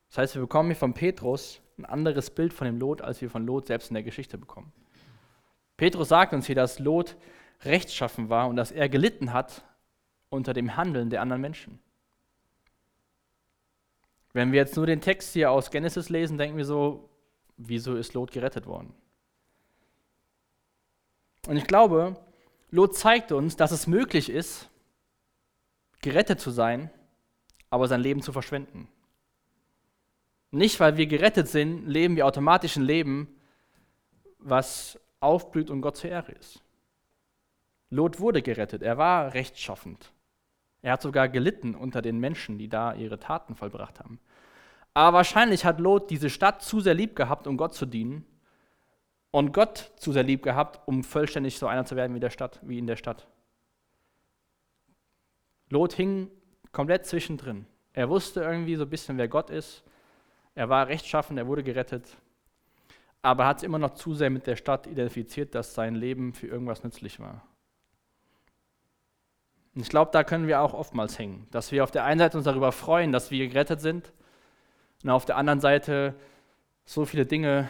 Das heißt, wir bekommen hier von Petrus ein anderes Bild von dem Lot, als wir von Lot selbst in der Geschichte bekommen. Petrus sagt uns hier, dass Lot rechtschaffen war und dass er gelitten hat unter dem Handeln der anderen Menschen. Wenn wir jetzt nur den Text hier aus Genesis lesen, denken wir so, wieso ist Lot gerettet worden? Und ich glaube, Lot zeigt uns, dass es möglich ist, gerettet zu sein, aber sein Leben zu verschwenden. Nicht, weil wir gerettet sind, leben wir automatisch ein Leben, was aufblüht und Gott zur Ehre ist. Lot wurde gerettet, er war rechtschaffend. Er hat sogar gelitten unter den Menschen, die da ihre Taten vollbracht haben. Aber wahrscheinlich hat Lot diese Stadt zu sehr lieb gehabt, um Gott zu dienen, und Gott zu sehr lieb gehabt, um vollständig so einer zu werden wie, der Stadt, wie in der Stadt. Lot hing komplett zwischendrin. Er wusste irgendwie so ein bisschen, wer Gott ist. Er war rechtschaffen, er wurde gerettet. Aber er hat es immer noch zu sehr mit der Stadt identifiziert, dass sein Leben für irgendwas nützlich war. Und ich glaube, da können wir auch oftmals hängen. Dass wir auf der einen Seite uns darüber freuen, dass wir gerettet sind, und auf der anderen Seite so viele Dinge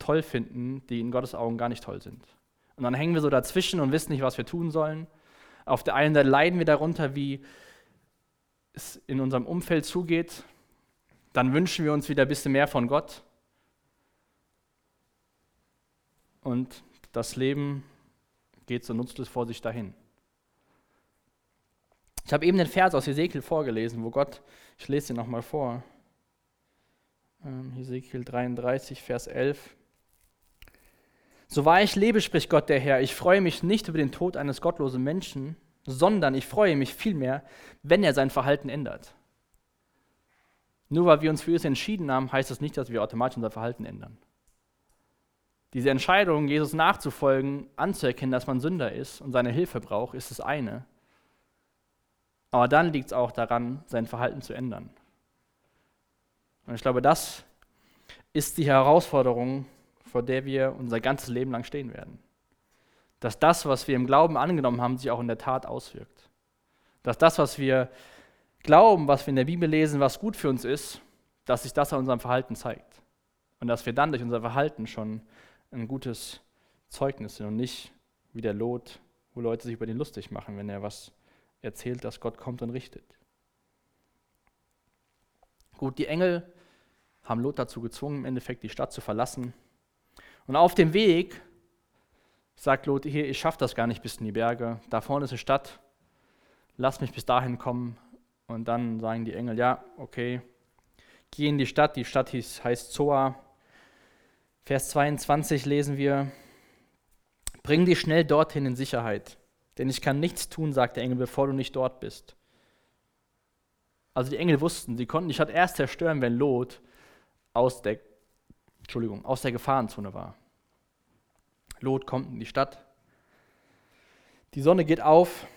toll finden, die in Gottes Augen gar nicht toll sind. Und dann hängen wir so dazwischen und wissen nicht, was wir tun sollen. Auf der einen Seite leiden wir darunter, wie es in unserem Umfeld zugeht. Dann wünschen wir uns wieder ein bisschen mehr von Gott. Und das Leben geht so nutzlos vor sich dahin. Ich habe eben den Vers aus Ezekiel vorgelesen, wo Gott, ich lese ihn nochmal vor, ähm, Hesekiel 33, Vers 11. So wahr ich lebe, spricht Gott der Herr, ich freue mich nicht über den Tod eines gottlosen Menschen, sondern ich freue mich vielmehr, wenn er sein Verhalten ändert. Nur weil wir uns für Jesus entschieden haben, heißt das nicht, dass wir automatisch unser Verhalten ändern. Diese Entscheidung, Jesus nachzufolgen, anzuerkennen, dass man Sünder ist und seine Hilfe braucht, ist das eine. Aber dann liegt es auch daran, sein Verhalten zu ändern. Und ich glaube, das ist die Herausforderung, vor der wir unser ganzes Leben lang stehen werden. Dass das, was wir im Glauben angenommen haben, sich auch in der Tat auswirkt. Dass das, was wir glauben, was wir in der Bibel lesen, was gut für uns ist, dass sich das an unserem Verhalten zeigt. Und dass wir dann durch unser Verhalten schon ein gutes Zeugnis sind und nicht wie der Lot, wo Leute sich über den lustig machen, wenn er was erzählt, dass Gott kommt und richtet. Gut, die Engel haben Lot dazu gezwungen, im Endeffekt die Stadt zu verlassen. Und auf dem Weg sagt Lot, hier, ich schaffe das gar nicht bis in die Berge. Da vorne ist eine Stadt, lass mich bis dahin kommen. Und dann sagen die Engel, ja, okay, geh in die Stadt. Die Stadt hieß, heißt Zoa. Vers 22 lesen wir, bring dich schnell dorthin in Sicherheit, denn ich kann nichts tun, sagt der Engel, bevor du nicht dort bist. Also die Engel wussten, sie konnten die Stadt erst zerstören, wenn Lot aus der, Entschuldigung, aus der Gefahrenzone war. Lot kommt in die Stadt, die Sonne geht auf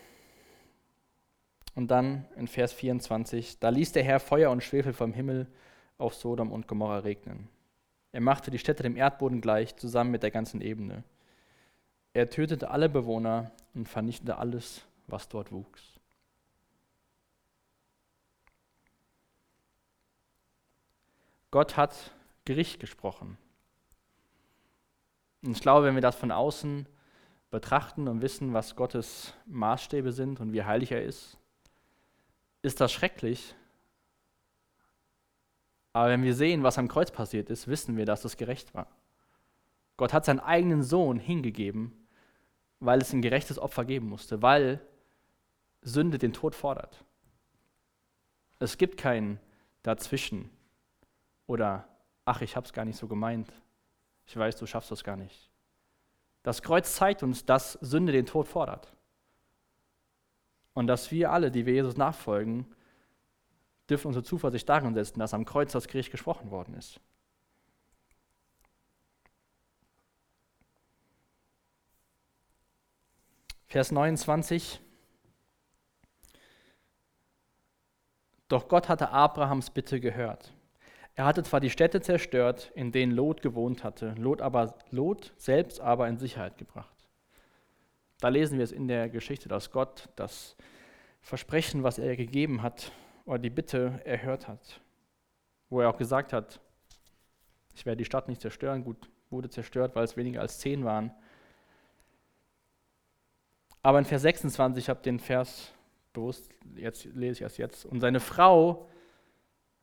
und dann in Vers 24, da ließ der Herr Feuer und Schwefel vom Himmel auf Sodom und Gomorra regnen. Er machte die Städte dem Erdboden gleich, zusammen mit der ganzen Ebene. Er tötete alle Bewohner und vernichtete alles, was dort wuchs. Gott hat Gericht gesprochen. Und ich glaube, wenn wir das von außen betrachten und wissen, was Gottes Maßstäbe sind und wie heilig er ist, ist das schrecklich, aber wenn wir sehen, was am Kreuz passiert ist, wissen wir, dass es gerecht war. Gott hat seinen eigenen Sohn hingegeben, weil es ein gerechtes Opfer geben musste, weil Sünde den Tod fordert. Es gibt kein Dazwischen oder ach, ich habe es gar nicht so gemeint. Ich weiß, du schaffst das gar nicht. Das Kreuz zeigt uns, dass Sünde den Tod fordert. Und dass wir alle, die wir Jesus nachfolgen, dürfen unsere Zuversicht darin setzen, dass am Kreuz das Gericht gesprochen worden ist. Vers 29. Doch Gott hatte Abrahams Bitte gehört. Er hatte zwar die Städte zerstört, in denen Lot gewohnt hatte, Lot, aber, Lot selbst aber in Sicherheit gebracht. Da lesen wir es in der Geschichte, dass Gott das Versprechen, was er gegeben hat, oder die Bitte erhört hat. Wo er auch gesagt hat, ich werde die Stadt nicht zerstören. Gut, wurde zerstört, weil es weniger als zehn waren. Aber in Vers 26, ich habe den Vers bewusst, jetzt lese ich erst jetzt. Und seine Frau,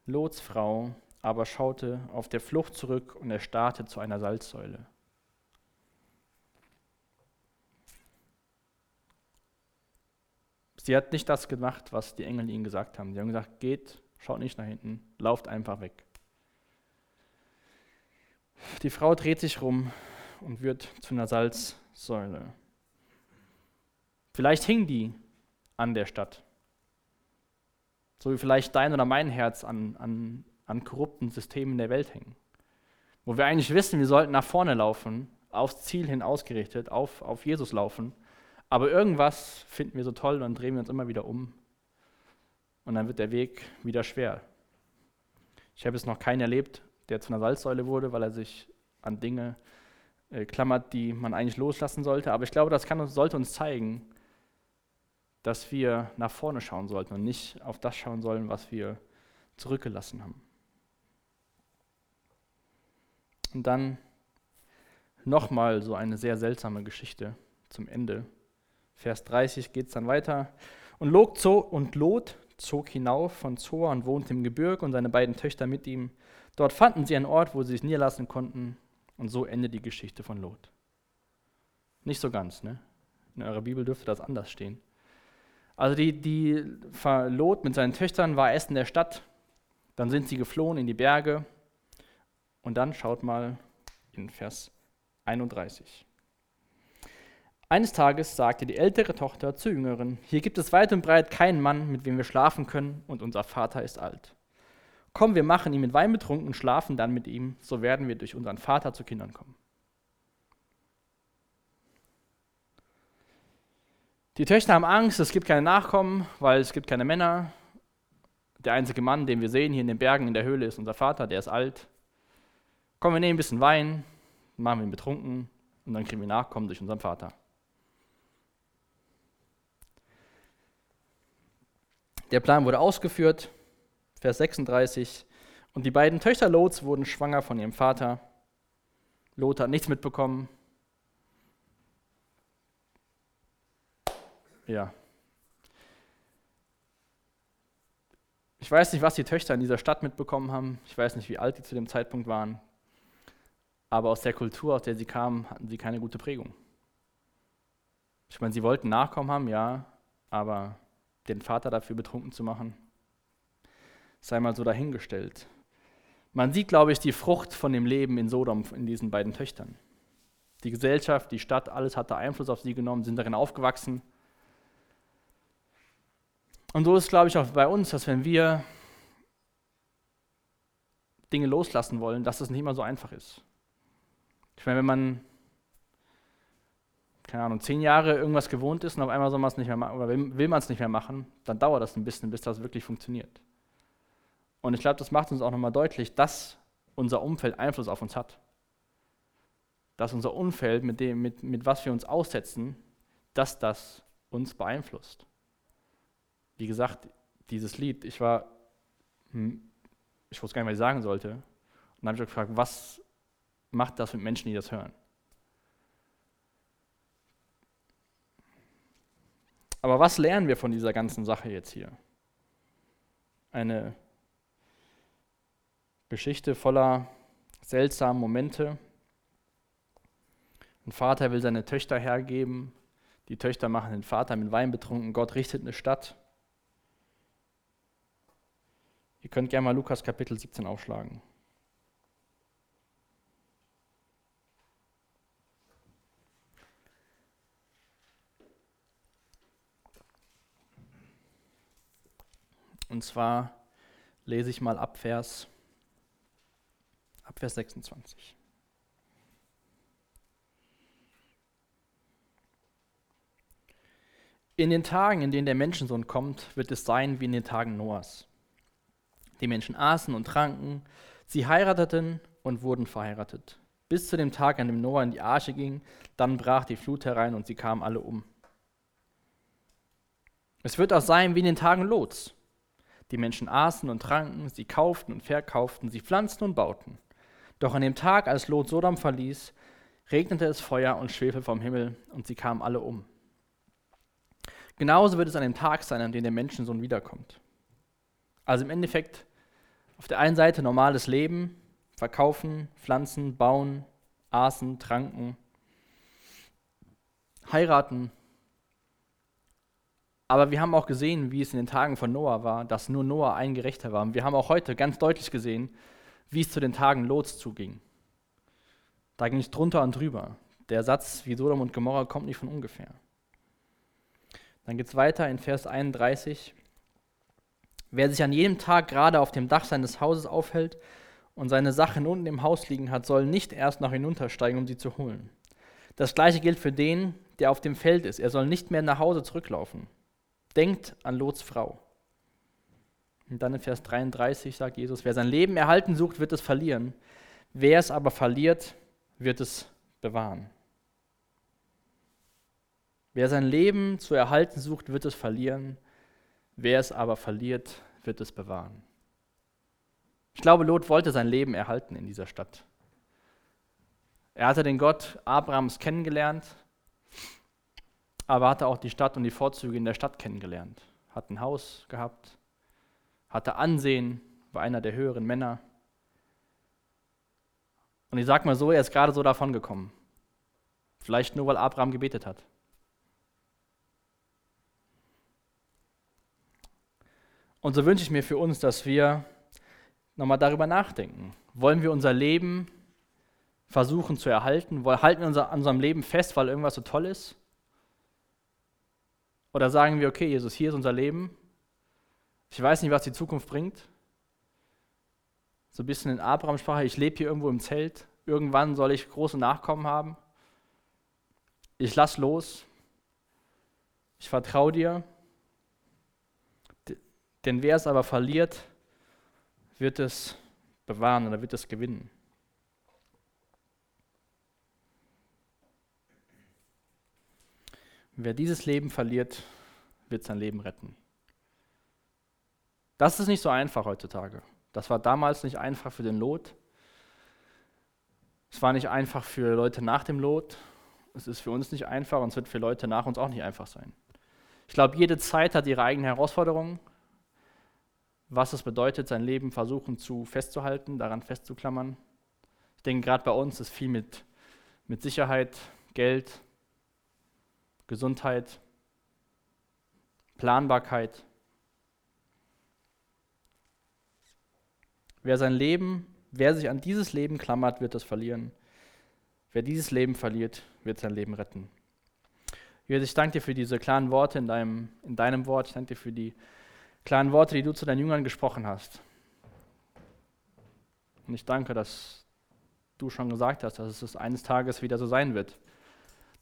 Lots Frau, aber schaute auf der Flucht zurück und erstarrte zu einer Salzsäule. Sie hat nicht das gemacht, was die Engel ihnen gesagt haben. Sie haben gesagt, geht, schaut nicht nach hinten, lauft einfach weg. Die Frau dreht sich rum und wird zu einer Salzsäule. Vielleicht hing die an der Stadt. So wie vielleicht dein oder mein Herz an, an, an korrupten Systemen der Welt hängen. Wo wir eigentlich wissen, wir sollten nach vorne laufen, aufs Ziel hin ausgerichtet, auf, auf Jesus laufen. Aber irgendwas finden wir so toll und drehen wir uns immer wieder um. Und dann wird der Weg wieder schwer. Ich habe es noch keinen erlebt, der zu einer Salzsäule wurde, weil er sich an Dinge äh, klammert, die man eigentlich loslassen sollte. Aber ich glaube, das kann, sollte uns zeigen, dass wir nach vorne schauen sollten und nicht auf das schauen sollen, was wir zurückgelassen haben. Und dann nochmal so eine sehr seltsame Geschichte zum Ende. Vers 30 geht es dann weiter. Und Lot, zog, und Lot zog hinauf von Zoa und wohnte im Gebirg und seine beiden Töchter mit ihm. Dort fanden sie einen Ort, wo sie sich niederlassen konnten. Und so endet die Geschichte von Lot. Nicht so ganz, ne? In eurer Bibel dürfte das anders stehen. Also die, die Lot mit seinen Töchtern war erst in der Stadt, dann sind sie geflohen in die Berge Und dann schaut mal in Vers 31. Eines Tages sagte die ältere Tochter zur jüngeren, hier gibt es weit und breit keinen Mann, mit dem wir schlafen können, und unser Vater ist alt. Komm, wir machen ihn mit Wein betrunken und schlafen dann mit ihm, so werden wir durch unseren Vater zu Kindern kommen. Die Töchter haben Angst, es gibt keine Nachkommen, weil es gibt keine Männer. Der einzige Mann, den wir sehen hier in den Bergen in der Höhle, ist unser Vater, der ist alt. Komm, wir nehmen ein bisschen Wein, machen wir ihn betrunken und dann kriegen wir Nachkommen durch unseren Vater. Der Plan wurde ausgeführt, Vers 36. Und die beiden Töchter Lots wurden schwanger von ihrem Vater. Lot hat nichts mitbekommen. Ja. Ich weiß nicht, was die Töchter in dieser Stadt mitbekommen haben. Ich weiß nicht, wie alt die zu dem Zeitpunkt waren. Aber aus der Kultur, aus der sie kamen, hatten sie keine gute Prägung. Ich meine, sie wollten Nachkommen haben, ja, aber den Vater dafür betrunken zu machen, sei mal so dahingestellt. Man sieht, glaube ich, die Frucht von dem Leben in Sodom in diesen beiden Töchtern. Die Gesellschaft, die Stadt, alles hatte Einfluss auf sie genommen, sind darin aufgewachsen. Und so ist es, glaube ich, auch bei uns, dass wenn wir Dinge loslassen wollen, dass es nicht immer so einfach ist. Ich meine, wenn man keine Ahnung, zehn Jahre irgendwas gewohnt ist und auf einmal soll man es nicht mehr machen oder will, will man es nicht mehr machen, dann dauert das ein bisschen, bis das wirklich funktioniert. Und ich glaube, das macht uns auch nochmal deutlich, dass unser Umfeld Einfluss auf uns hat. Dass unser Umfeld, mit, dem, mit, mit was wir uns aussetzen, dass das uns beeinflusst. Wie gesagt, dieses Lied, ich war, hm, ich wusste gar nicht, was ich sagen sollte. Und dann habe ich gefragt, was macht das mit Menschen, die das hören? Aber was lernen wir von dieser ganzen Sache jetzt hier? Eine Geschichte voller seltsamen Momente. Ein Vater will seine Töchter hergeben. Die Töchter machen den Vater mit Wein betrunken. Gott richtet eine Stadt. Ihr könnt gerne mal Lukas Kapitel 17 aufschlagen. Und zwar lese ich mal ab Vers, ab Vers 26. In den Tagen, in denen der Menschensohn kommt, wird es sein wie in den Tagen Noahs. Die Menschen aßen und tranken, sie heirateten und wurden verheiratet. Bis zu dem Tag, an dem Noah in die Arche ging, dann brach die Flut herein und sie kamen alle um. Es wird auch sein wie in den Tagen Lots. Die Menschen aßen und tranken, sie kauften und verkauften, sie pflanzten und bauten. Doch an dem Tag, als Lot Sodom verließ, regnete es Feuer und Schwefel vom Himmel und sie kamen alle um. Genauso wird es an dem Tag sein, an dem der Menschensohn wiederkommt. Also im Endeffekt auf der einen Seite normales Leben, verkaufen, pflanzen, bauen, aßen, tranken, heiraten, aber wir haben auch gesehen, wie es in den Tagen von Noah war, dass nur Noah ein Gerechter war. Und wir haben auch heute ganz deutlich gesehen, wie es zu den Tagen Lots zuging. Da ging es drunter und drüber. Der Satz wie Sodom und Gomorra kommt nicht von ungefähr. Dann geht es weiter in Vers 31. Wer sich an jedem Tag gerade auf dem Dach seines Hauses aufhält und seine Sachen unten im Haus liegen hat, soll nicht erst noch hinuntersteigen, um sie zu holen. Das gleiche gilt für den, der auf dem Feld ist. Er soll nicht mehr nach Hause zurücklaufen. Denkt an Lots Frau. Und dann in Vers 33 sagt Jesus, wer sein Leben erhalten sucht, wird es verlieren. Wer es aber verliert, wird es bewahren. Wer sein Leben zu erhalten sucht, wird es verlieren. Wer es aber verliert, wird es bewahren. Ich glaube, Lot wollte sein Leben erhalten in dieser Stadt. Er hatte den Gott Abrahams kennengelernt, aber hatte auch die Stadt und die Vorzüge in der Stadt kennengelernt. Hat ein Haus gehabt, hatte Ansehen, war einer der höheren Männer. Und ich sag mal so, er ist gerade so davon gekommen. Vielleicht nur, weil Abraham gebetet hat. Und so wünsche ich mir für uns, dass wir nochmal darüber nachdenken. Wollen wir unser Leben versuchen zu erhalten? Halten wir unser, an unserem Leben fest, weil irgendwas so toll ist? Oder sagen wir, okay, Jesus, hier ist unser Leben. Ich weiß nicht, was die Zukunft bringt. So ein bisschen in Abraham-Sprache, ich lebe hier irgendwo im Zelt. Irgendwann soll ich große Nachkommen haben. Ich lass los. Ich vertraue dir. Denn wer es aber verliert, wird es bewahren oder wird es gewinnen. Wer dieses Leben verliert, wird sein Leben retten. Das ist nicht so einfach heutzutage. Das war damals nicht einfach für den Lot. Es war nicht einfach für Leute nach dem Lot. Es ist für uns nicht einfach und es wird für Leute nach uns auch nicht einfach sein. Ich glaube, jede Zeit hat ihre eigenen Herausforderungen. Was es bedeutet, sein Leben versuchen zu festzuhalten, daran festzuklammern. Ich denke, gerade bei uns ist viel mit, mit Sicherheit, Geld, Gesundheit, Planbarkeit. Wer sein Leben, wer sich an dieses Leben klammert, wird es verlieren. Wer dieses Leben verliert, wird sein Leben retten. Jesus, ich danke dir für diese klaren Worte in deinem, in deinem Wort. Ich danke dir für die klaren Worte, die du zu deinen Jüngern gesprochen hast. Und ich danke, dass du schon gesagt hast, dass es eines Tages wieder so sein wird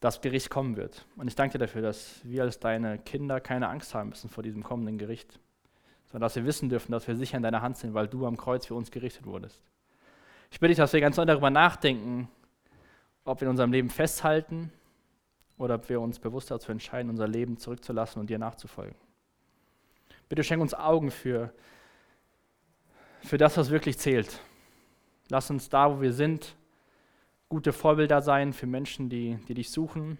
das Gericht kommen wird. Und ich danke dir dafür, dass wir als deine Kinder keine Angst haben müssen vor diesem kommenden Gericht, sondern dass wir wissen dürfen, dass wir sicher in deiner Hand sind, weil du am Kreuz für uns gerichtet wurdest. Ich bitte dich, dass wir ganz neu darüber nachdenken, ob wir in unserem Leben festhalten oder ob wir uns bewusst dazu entscheiden, unser Leben zurückzulassen und dir nachzufolgen. Bitte schenk uns Augen für, für das, was wirklich zählt. Lass uns da, wo wir sind, gute Vorbilder sein für Menschen, die, die dich suchen,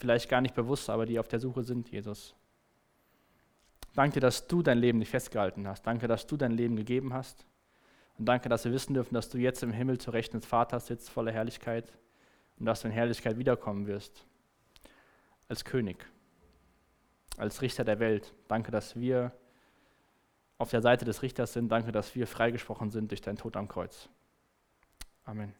vielleicht gar nicht bewusst, aber die auf der Suche sind, Jesus. Danke, dass du dein Leben nicht festgehalten hast. Danke, dass du dein Leben gegeben hast. Und danke, dass wir wissen dürfen, dass du jetzt im Himmel zu Rechten des Vaters sitzt, voller Herrlichkeit. Und dass du in Herrlichkeit wiederkommen wirst. Als König. Als Richter der Welt. Danke, dass wir auf der Seite des Richters sind. Danke, dass wir freigesprochen sind durch deinen Tod am Kreuz. Amen.